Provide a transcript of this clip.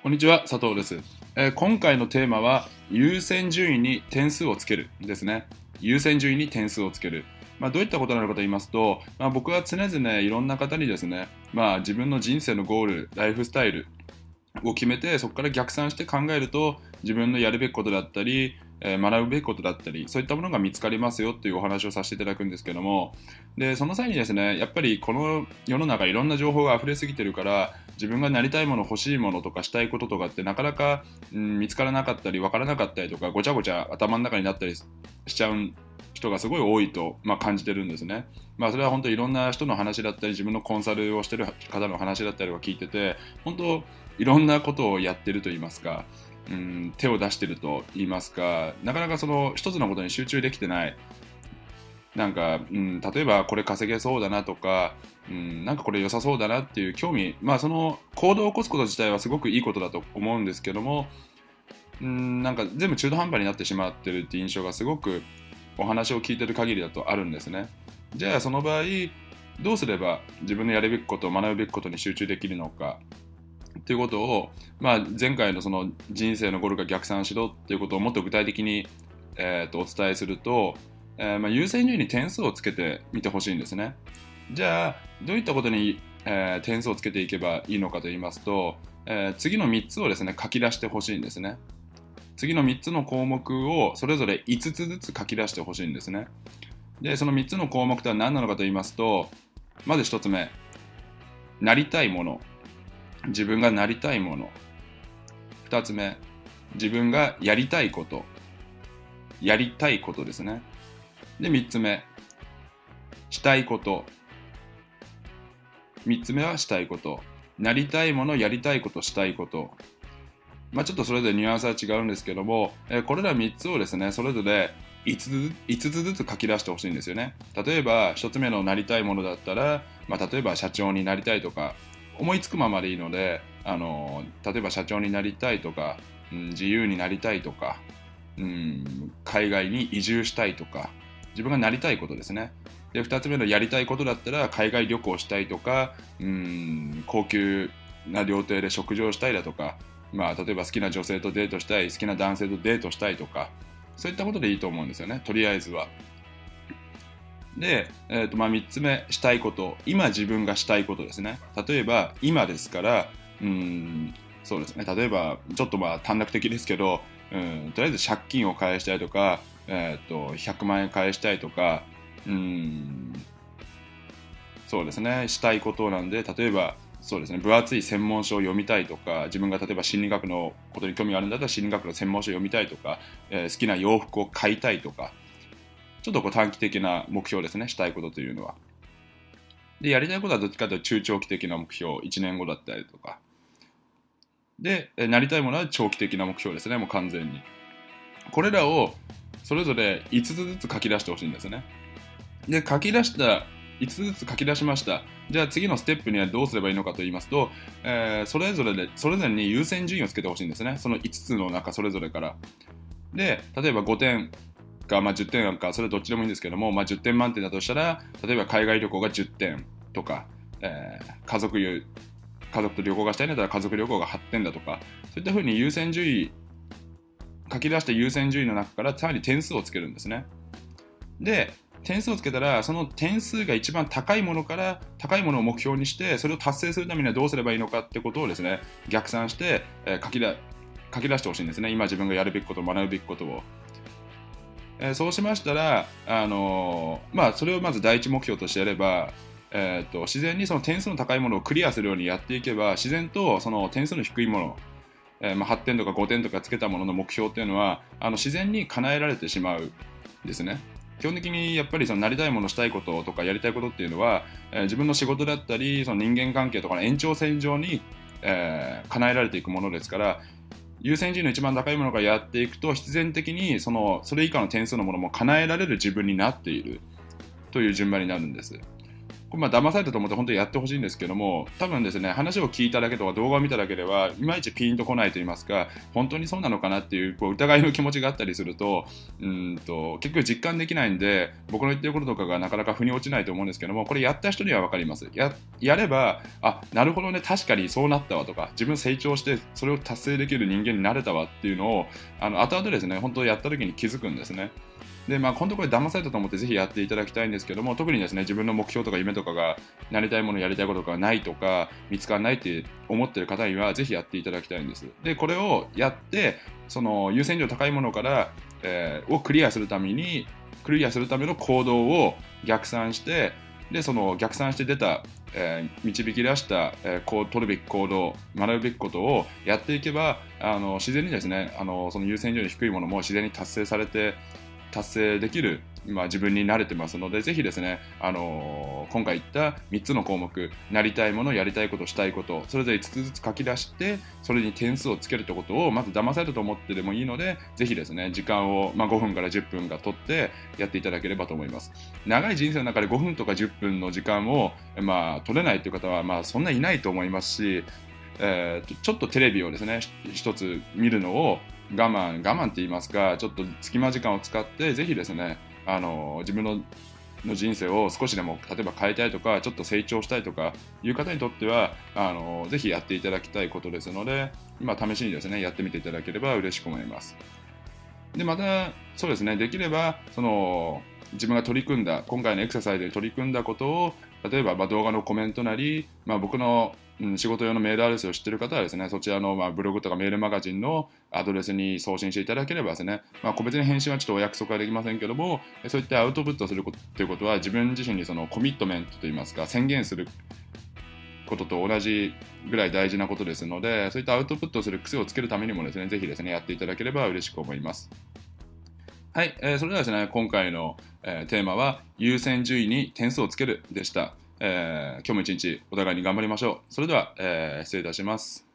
こんにちは、佐藤です、えー今回のテーマは優先順位に点数をつけるですね。優先順位に点数をつける。まあ、どういったことなのかと言いますと、まあ、僕は常々いろんな方にですね、まあ、自分の人生のゴール、ライフスタイルを決めて、そこから逆算して考えると、自分のやるべきことだったり、え学ぶべきことだったり、そういったものが見つかりますよっていうお話をさせていただくんですけども、で、その際にですね、やっぱりこの世の中いろんな情報が溢れすぎてるから、自分がなりたいもの、欲しいものとかしたいこととかってなかなか、うん見つからなかったり、わからなかったりとか、ごちゃごちゃ頭の中になったりしちゃう人がすごい多いと、まあ、感じてるんですね。まあ、それは本当いろんな人の話だったり、自分のコンサルをしてる方の話だったりを聞いてて、本当いろんなことをやってると言いますか、うん、手を出してると言いますか、なかなかその一つのことに集中できてない。なんか、うん、例えばこれ稼げそうだなとか、うん、なんかこれ良さそうだなっていう興味、まあその行動を起こすこと自体はすごくいいことだと思うんですけども、うん、なんか全部中途半端になってしまってるって印象がすごくお話を聞いてる限りだとあるんですね。じゃあその場合、どうすれば自分のやるべきこと、学ぶべきことに集中できるのかっていうことを、まあ、前回のその人生のゴールが逆算しろっていうことをもっと具体的に、えーとお伝えすると、えーまあ、優先順位に点数をつけてみてほしいんですね。じゃあどういったことに、えー点数をつけていけばいいのかと言いますと、えー次の3つをですね書き出してほしいんですね。次の3つの項目をそれぞれ5つずつ書き出してほしいんですね。でその3つの項目とは何なのかと言いますとまず1つ目なりたいもの自分がなりたいもの2つ目自分がやりたいことやりたいことですねで3つ目。したいこと。3つ目はしたいこと。なりたいものやりたいことしたいこと。まあちょっとそれぞれニュアンスは違うんですけども、えこれら3つをですねそれぞれ5つず5つずつ書き出してほしいんですよね。例えば1つ目のなりたいものだったら、まあ、例えば社長になりたいとか思いつくままでいいのであの例えば社長になりたいとか、うん、自由になりたいとか、うん、海外に移住したいとか自分がなりたいことですね。で2つ目のやりたいことだったら海外旅行したいとか、うん、高級な料亭で食事をしたいだとか、まあ、例えば好きな女性とデートしたい好きな男性とデートしたいとかそういったことでいいと思うんですよね。とりあえずは。で、えーとまあ、3つ目したいこと。今自分がしたいことですね。例えば今ですからうんそうですね。例えばちょっとまあ短絡的ですけどうんとりあえず借金を返したいとか、えー、と100万円返したいとかうんそうですね。したいことなんで例えばそうですね。分厚い専門書を読みたいとか自分が例えば心理学のことに興味があるんだったら心理学の専門書を読みたいとか、えー好きな洋服を買いたいとかちょっとこう短期的な目標ですね。したいことというのは。でやりたいことはどっちかというと中長期的な目標1年後だったりとか。でなりたいものは長期的な目標ですね。もう完全に。これらをそれぞれ5つずつ書き出してほしいんですね。で書き出した5つずつ書き出しました。じゃあ次のステップにはどうすればいいのかと言いますと、えーそれぞれでそれぞれに優先順位をつけてほしいんですね。その5つの中それぞれから。で例えば5点か、まあ、10点かそれはどっちでもいいんですけども、まあ、10点満点だとしたら例えば海外旅行が10点とか、えー家族家族と旅行がしたいんだったら家族旅行が8点だとかそういったふうに優先順位書き出した優先順位の中からさらに点数をつけるんですね。で点数をつけたらその点数が一番高いものから高いものを目標にしてそれを達成するためにはどうすればいいのかってことをですね逆算して、え書きだ書き出してほしいんですね。今自分がやるべきこと学ぶべきことを、えそうしましたら、あのーまあ、それをまず第一目標としてやればえー、と自然にその点数の高いものをクリアするようにやっていけば自然とその点数の低いもの、えーまあ、8点とか5点とかつけたものの目標っていうのはあの自然に叶えられてしまうんですね。基本的にやっぱりそのなりたいものしたいこととかやりたいことっていうのは、えー自分の仕事だったりその人間関係とかの延長線上に、えー叶えられていくものですから優先順位の一番高いものからやっていくと必然的にそのそれ以下の点数のものも叶えられる自分になっているという順番になるんです。これまあ騙されたと思って本当にやってほしいんですけども多分ですね話を聞いただけとか動画を見ただけではいまいちピンとこないと言いますか本当にそうなのかなっていうこう疑いの気持ちがあったりするとうんと結局実感できないんで僕の言ってることとかがなかなか腑に落ちないと思うんですけどもこれやった人には分かります。ややればあなるほどね確かにそうなったわとか自分成長してそれを達成できる人間になれたわっていうのをあの後々ですね本当やった時に気づくんですね。で、まあ、本当これ騙されたと思ってぜひやっていただきたいんですけども、特にですね、自分の目標とか夢とかが、なりたいもの、やりたいことがないとか、見つからないって思ってる方には、ぜひやっていただきたいんです。で、これをやって、その優先度高いものから、えー、をクリアするために、クリアするための行動を逆算して、で、その逆算して出た、えー、導き出した、えー、こう取るべき行動、学ぶべきことをやっていけば、あの自然にですね、あのその優先順位の低いものも自然に達成されて、達成できる今自分に慣れてますので、ぜひですね、あのー、今回言った3つの項目、なりたいもの、やりたいこと、したいこと、それぞれ5つずつ書き出して、それに点数をつけるってことを、まず騙されたと思ってでもいいので、ぜひですね、時間を、まあ、5分から10分が取ってやっていただければと思います。長い人生の中で5分とか10分の時間を、まあ、取れないという方は、まあ、そんないないと思いますし、えー、ちょっとテレビをですね、一つ見るのを、我慢、我慢って言いますか、ちょっと隙間時間を使って、ぜひですね、あの自分のの人生を少しでも例えば変えたいとかちょっと成長したいとかいう方にとってはあのぜひやっていただきたいことですので今試しにですねやってみていただければ嬉しく思います。でまたそうですねできればその自分が取り組んだ今回のエクササイズで取り組んだことを例えばま動画のコメントなり、まあ、僕のうん、仕事用のメールアドレスを知ってる方はですね、そちらの、まあ、ブログとかメールマガジンのアドレスに送信していただければですね、まあ、個別に返信はちょっとお約束はできませんけども、そういったアウトプットするということは自分自身にそのコミットメントといいますか、宣言することと同じぐらい大事なことですので、そういったアウトプットする癖をつけるためにもですね、ぜひですね、やっていただければ嬉しく思います。はい、えー、それではですね、今回の、えー、テーマは、優先順位に点数をつけるでした。えー、今日も一日お互いに頑張りましょう。それでは、えー、失礼いたします。